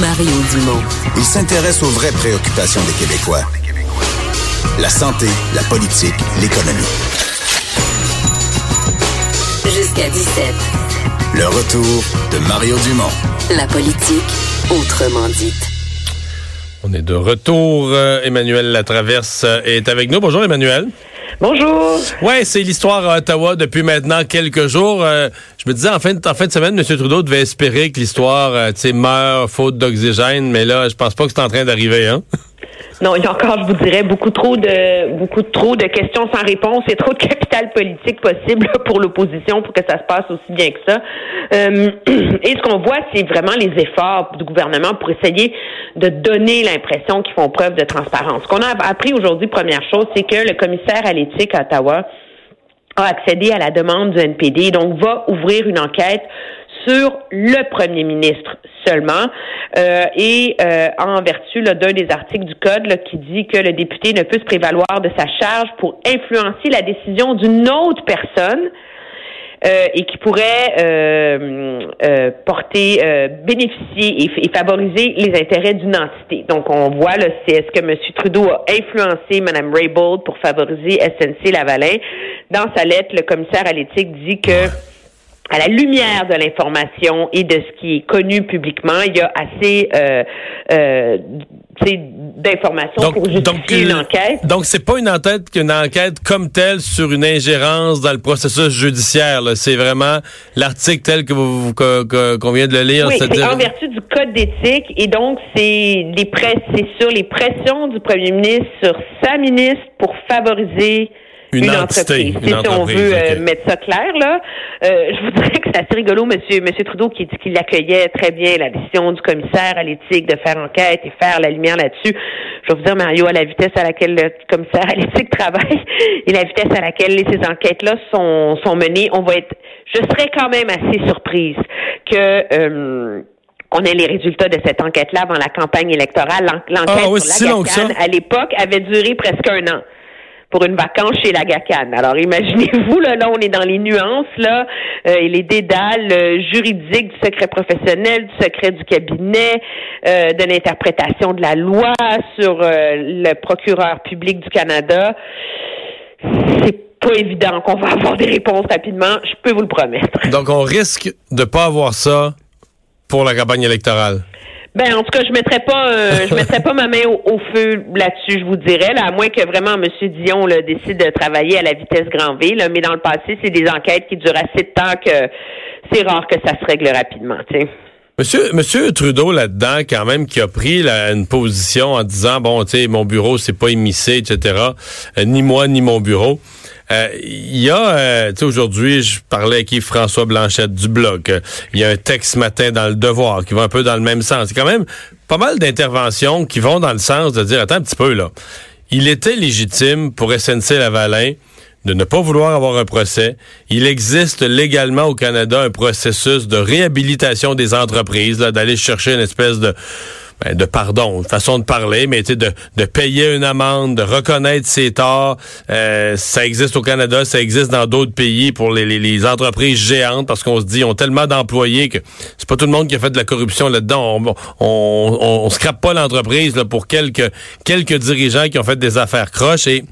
Mario Dumont. Il s'intéresse aux vraies préoccupations des Québécois. La santé, la politique, l'économie. Jusqu'à 17. Le retour de Mario Dumont. La politique, autrement dite. On est de retour. Euh, Emmanuel Latraverse est avec nous. Bonjour Emmanuel. Bonjour. Ouais, c'est l'histoire à Ottawa depuis maintenant quelques jours. Euh, je me disais en fin, de, en fin de semaine, M. Trudeau devait espérer que l'histoire, euh, meurt faute d'oxygène, mais là, je pense pas que c'est en train d'arriver, hein? Non, il y a encore, je vous dirais, beaucoup trop de beaucoup trop de questions sans réponse et trop de capital politique possible pour l'opposition pour que ça se passe aussi bien que ça. Euh, et ce qu'on voit, c'est vraiment les efforts du gouvernement pour essayer de donner l'impression qu'ils font preuve de transparence. Ce qu'on a appris aujourd'hui, première chose, c'est que le commissaire à l'éthique à Ottawa a accédé à la demande du NPD, donc va ouvrir une enquête sur le premier ministre seulement. Euh, et euh, en vertu d'un des articles du code qui dit que le député ne peut se prévaloir de sa charge pour influencer la décision d'une autre personne euh, et qui pourrait porter, bénéficier et, favoriser les intérêts d'une entité. Donc, on voit, là, c'est est-ce que M. Trudeau a influencé Mme Raybould pour favoriser SNC-Lavalin. Dans sa lettre, le commissaire à l'éthique dit que à la lumière de l'information et de ce qui est connu publiquement, il y a assez euh, euh, d'informations pour justifier une enquête. Donc, c'est pas une enquête qu'une enquête comme telle sur une ingérence dans le processus judiciaire. C'est vraiment l'article tel que vous qu'on vient de le lire. Oui, c'est en vertu du code d'éthique et donc c'est les c'est sur les pressions du premier ministre sur sa ministre pour favoriser une, entreprise. si on veut euh, mettre ça clair, là, euh, je vous dirais que c'est assez rigolo, Monsieur, Monsieur Trudeau, qui dit qu'il accueillait très bien la décision du commissaire à l'éthique de faire enquête et faire la lumière là-dessus. Je vais vous dire, Mario, à la vitesse à laquelle le commissaire à l'éthique travaille et la vitesse à laquelle ces enquêtes-là sont, sont menées, on va être, je serais quand même assez surprise que euh, on ait les résultats de cette enquête-là avant la campagne électorale. L'enquête ah, sur la à l'époque avait duré presque un an pour une vacance chez la GACAN. Alors imaginez-vous, là, là, on est dans les nuances, là, euh, et les dédales euh, juridiques du secret professionnel, du secret du cabinet, euh, de l'interprétation de la loi sur le procureur public du Canada. C'est pas évident qu'on va avoir des réponses rapidement, je peux vous le promettre. Donc on risque de pas avoir ça pour la campagne électorale. Ben en tout cas, je mettrais pas, euh, je mettrais pas ma main au, feu là-dessus, je vous dirais, là, à moins que vraiment M. Dion là, décide de travailler à la vitesse grand V. Là, mais dans le passé, c'est des enquêtes qui durent assez de temps que c'est rare que ça se règle rapidement. sais. Monsieur, Monsieur Trudeau là-dedans, quand même, qui a pris une position en disant bon, tu sais, mon bureau c'est pas émissé, etc. Euh, ni moi ni mon bureau. Euh, il y a, euh, tu sais, aujourd'hui, je parlais avec Yves-François Blanchette du blog. Il y a un texte ce matin dans Le Devoir qui va un peu dans le même sens. C'est quand même pas mal d'interventions qui vont dans le sens de dire, attends un petit peu, là. Il était légitime pour SNC-Lavalin de ne pas vouloir avoir un procès. Il existe légalement au Canada un processus de réhabilitation des entreprises, d'aller chercher une espèce de ben, de pardon, une façon de parler, mais de, de payer une amende, de reconnaître ses torts. Euh, ça existe au Canada, ça existe dans d'autres pays pour les, les, entreprises géantes parce qu'on se dit, ils ont tellement d'employés que c'est pas tout le monde qui a fait de la corruption là-dedans. On, on, on, scrape pas l'entreprise pour quelques, quelques dirigeants qui ont fait des affaires croches et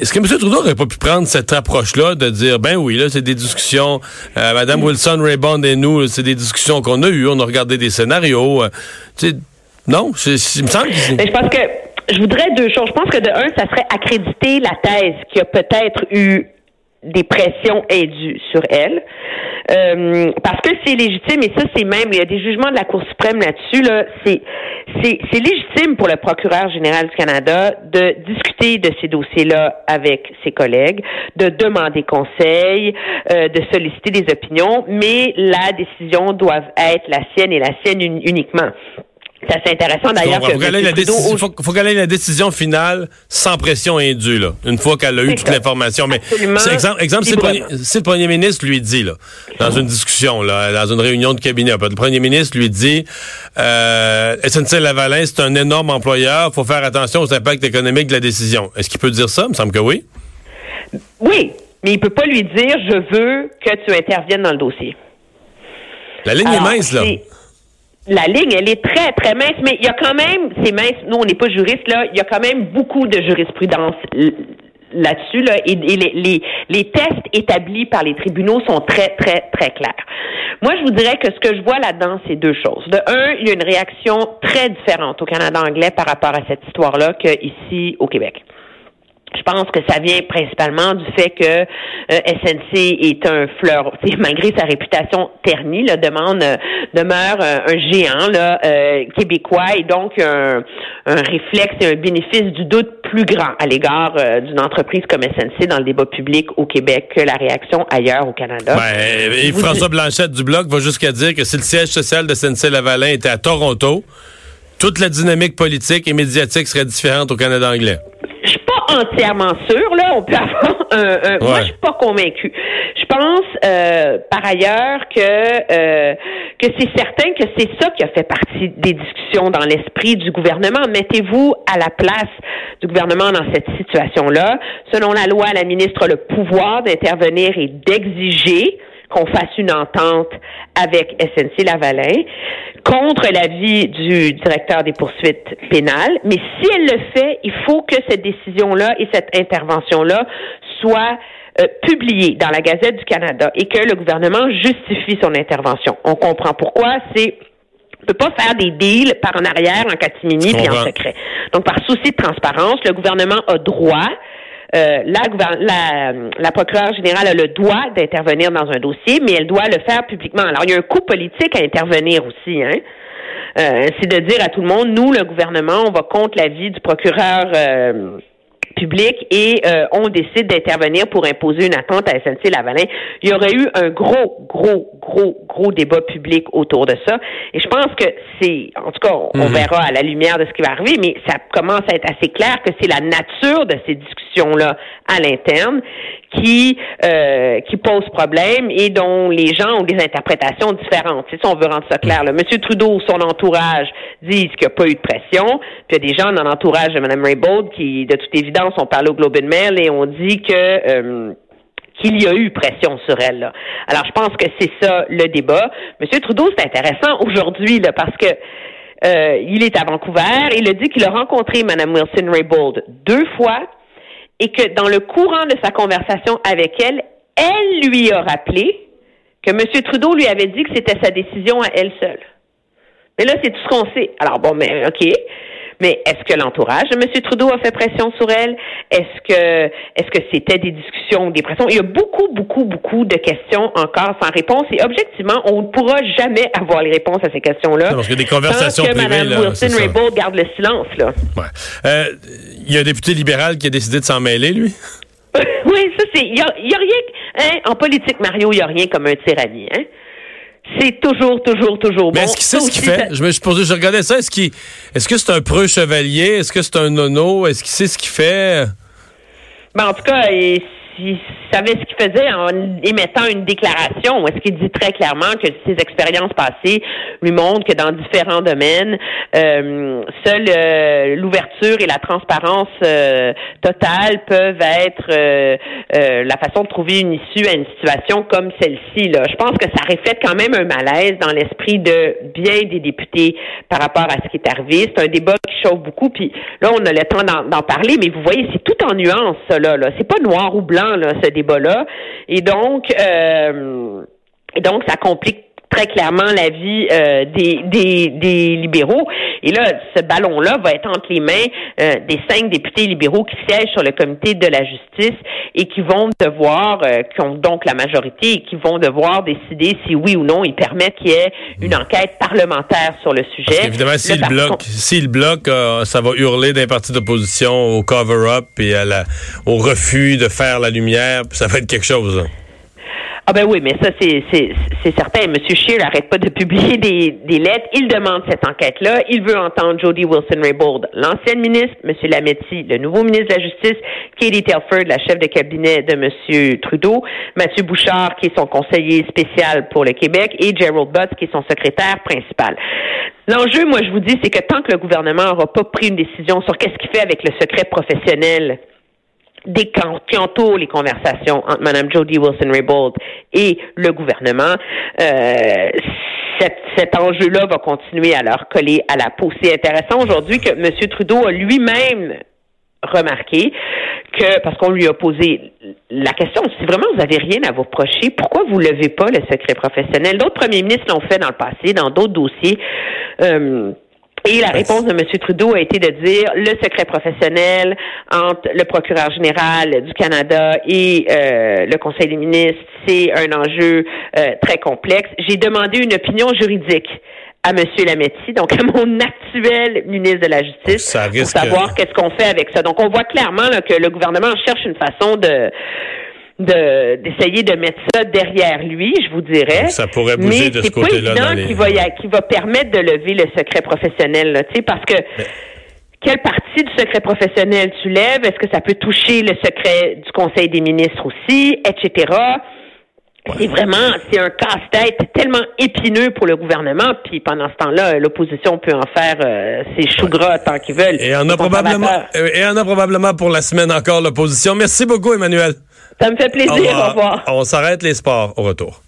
est-ce que M. Trudeau n'aurait pas pu prendre cette approche-là de dire, ben oui, là, c'est des discussions, euh, Mme Wilson, Raybond et nous, c'est des discussions qu'on a eues, on a regardé des scénarios. Euh, tu sais, non, il me semble que Mais je pense que je voudrais deux choses. Je pense que de un, ça serait accréditer la thèse qui a peut-être eu des pressions indues sur elle. Euh, parce que c'est légitime, et ça, c'est même, il y a des jugements de la Cour suprême là-dessus, là, c'est, c'est légitime pour le procureur général du Canada de discuter de ces dossiers-là avec ses collègues, de demander conseil, euh, de solliciter des opinions, mais la décision doit être la sienne et la sienne uniquement. C'est assez intéressant d'ailleurs. Il faut qu'elle ait la décision finale sans pression indue, là, une fois qu'elle a eu toute l'information. Mais exemple, exemple si, le premier, ministre lui dit, là, dans une discussion, là, dans une réunion de cabinet, le premier ministre lui dit euh, SNC-Lavalin, c'est un énorme employeur, faut faire attention aux impacts économiques de la décision. Est-ce qu'il peut dire ça? Il me semble que oui. Oui, mais il peut pas lui dire je veux que tu interviennes dans le dossier. La ligne est mince, là la ligne, elle est très, très mince, mais il y a quand même, c'est mince, nous, on n'est pas juriste, là, il y a quand même beaucoup de jurisprudence là-dessus, là, et, les, les, les, tests établis par les tribunaux sont très, très, très clairs. Moi, je vous dirais que ce que je vois là-dedans, c'est deux choses. De un, il y a une réaction très différente au Canada anglais par rapport à cette histoire-là qu'ici au Québec. Je pense que ça vient principalement du fait que euh, SNC est un fleur, malgré sa réputation ternie, là, demande euh, demeure euh, un géant là, québécois et donc un, réflexe et un bénéfice du doute plus grand à l'égard d'une entreprise comme SNC dans le débat public au Québec que la réaction ailleurs au Canada. Ben, et François Blanchette du Bloc va jusqu'à dire que si le siège social de SNC Lavalin était à Toronto, toute la dynamique politique et médiatique serait différente au Canada anglais entièrement sûr. Là, on peut avoir un. Moi, je suis pas convaincue. Je pense, euh, par ailleurs, que euh, que c'est certain que c'est ça qui a fait partie des discussions dans l'esprit du gouvernement. Mettez-vous à la place du gouvernement dans cette situation-là. Selon la loi, la ministre a le pouvoir d'intervenir et d'exiger qu'on fasse une entente avec SNC Lavalin contre l'avis du directeur des poursuites pénales. Mais si elle le fait, il faut que cette décision-là et cette intervention-là soient euh, publiées dans la Gazette du Canada et que le gouvernement justifie son intervention. On comprend pourquoi. C'est on peut pas faire des deals par en arrière, en catimini, puis en secret. Donc, par souci de transparence, le gouvernement a droit euh, la, la, procureure générale a le droit d'intervenir dans un dossier, mais elle doit le faire publiquement. Alors, il y a un coût politique à intervenir aussi. Hein? Euh, c'est de dire à tout le monde, nous, le gouvernement, on va contre l'avis du procureur euh, public et euh, on décide d'intervenir pour imposer une attente à SNC-Lavalin. Il y aurait eu un gros, gros, gros, gros débat public autour de ça. Et je pense que c'est, en tout cas, on, mhm. verra à la lumière de ce qui va arriver, mais ça commence à être assez clair que c'est la nature de ces discussions-là à l'interne qui euh, qui pose problème et dont les gens ont des interprétations différentes. C'est ça, on veut rendre ça clair. Là. Monsieur Trudeau, son entourage disent qu'il n'y a pas eu de pression. Puis il y a des gens dans l'entourage de Mme Raybould qui, de toute évidence, ont parlé au Globe and Mail et ont dit que euh, qu'il y a eu pression sur elle. Là. Alors, je pense que c'est ça le débat. Monsieur Trudeau, c'est intéressant aujourd'hui là, parce que euh, il est à Vancouver. Il a dit qu'il a rencontré Mme Wilson Raybould deux fois et que dans le courant de sa conversation avec elle, elle lui a rappelé que M. Trudeau lui avait dit que c'était sa décision à elle seule. Mais là, c'est tout ce qu'on sait. Alors bon, mais OK. Mais est-ce que l'entourage de M. Trudeau a fait pression sur elle? Est-ce que est-ce que c'était des discussions ou des pressions? Il y a beaucoup, beaucoup, beaucoup de questions encore sans réponse et objectivement, on ne pourra jamais avoir les réponses à ces questions-là. Parce que des conversations Mme Wilson-Raybould garde le silence. Là. Ouais. Euh, il y a un député libéral qui a décidé de s'en mêler, lui? oui, ça c'est. Il y a, rien. Hein, en politique, Mario, il n'y a rien comme un tyrannie. Hein? C'est toujours, toujours, toujours bon. est-ce qu'il sait ce qu'il fait? Je me suis posé, je regardais ça. Est-ce qu'il, est-ce que c'est un preux chevalier? Est-ce que c'est un nono? Est-ce qu'il sait ce qu'il fait? Ben, en tout cas, il savait ce qu'il faisait en émettant une déclaration. Est-ce qu'il dit très clairement que ses expériences passées lui montrent que dans différents domaines, euh, seule euh, l'ouverture et la transparence euh, totale peuvent être la façon de trouver une issue à une situation comme celle-ci. Là. Je pense que ça reflète quand même un malaise dans l'esprit de bien des députés par rapport à ce qui est arrivé. C'est un débat qui chauffe beaucoup. Puis là, on a le temps d'en parler, mais vous voyez, c'est tout en nuances, ça, là. là. C'est pas noir ou blanc, là, ce débat-là. Et donc, euh, donc, ça complique très clairement l'avis euh, des, des, des, libéraux. Et là, ce ballon-là va être entre les mains euh, des cinq députés libéraux qui siègent sur le comité de la justice et qui vont devoir, euh, qui ont donc la majorité et qui vont devoir décider si oui ou non ils permettent qu'il y ait une enquête parlementaire sur le sujet. évidemment, s'il bloque, s'il bloque, ça va hurler d'un parti d'opposition au cover-up et à la, au refus de faire la lumière, puis ça va être quelque chose. Ah ben oui, mais ça c'est certain. Monsieur Scheer n'arrête pas de publier des, des lettres. Il demande cette enquête-là. Il veut entendre Jody Wilson-Raybould, l'ancienne ministre, Monsieur Lametti, le nouveau ministre de la Justice, Katie Telford, la chef de cabinet de Monsieur Trudeau, Mathieu Bouchard, qui est son conseiller spécial pour le Québec, et Gerald Butts, qui est son secrétaire principal. L'enjeu, moi, je vous dis, c'est que tant que le gouvernement n'aura pas pris une décision sur qu'est-ce qu'il fait avec le secret professionnel des qui entourent les conversations entre Mme Jody Wilson-Raybould et le gouvernement, euh, cet, enjeu-là va continuer à leur coller à la peau. C'est intéressant aujourd'hui que M. Trudeau a lui-même remarqué que, parce qu'on lui a posé la question, si vraiment vous avez rien à vous reprocher, pourquoi vous levez pas le secret professionnel? D'autres premiers ministres l'ont fait dans le passé, dans d'autres dossiers. Euh, et la réponse de M. Trudeau a été de dire le secret professionnel entre le procureur général du Canada et euh, le Conseil des ministres, c'est un enjeu euh, très complexe. J'ai demandé une opinion juridique à M. Lametti, donc à mon actuel ministre de la Justice, pour savoir qu'est-ce qu'on fait avec ça. Donc, on voit clairement que le gouvernement cherche une façon de de d'essayer de mettre ça derrière lui, je vous dirais. Ça pourrait bouger de ce côté-là. C'est évident qui va qui va permettre de lever le secret professionnel, là, parce que quelle partie du secret professionnel tu lèves? Est-ce que ça peut toucher le secret du Conseil des ministres aussi, etc. C'est vraiment, c'est un casse-tête tellement épineux pour le gouvernement, puis pendant ce temps-là, l'opposition peut en faire euh, ses choux gras tant qu'ils veulent. Et en a probablement, et en a probablement pour la semaine encore l'opposition. Merci beaucoup, Emmanuel. Ça me fait plaisir. Au revoir. On s'arrête les sports au retour.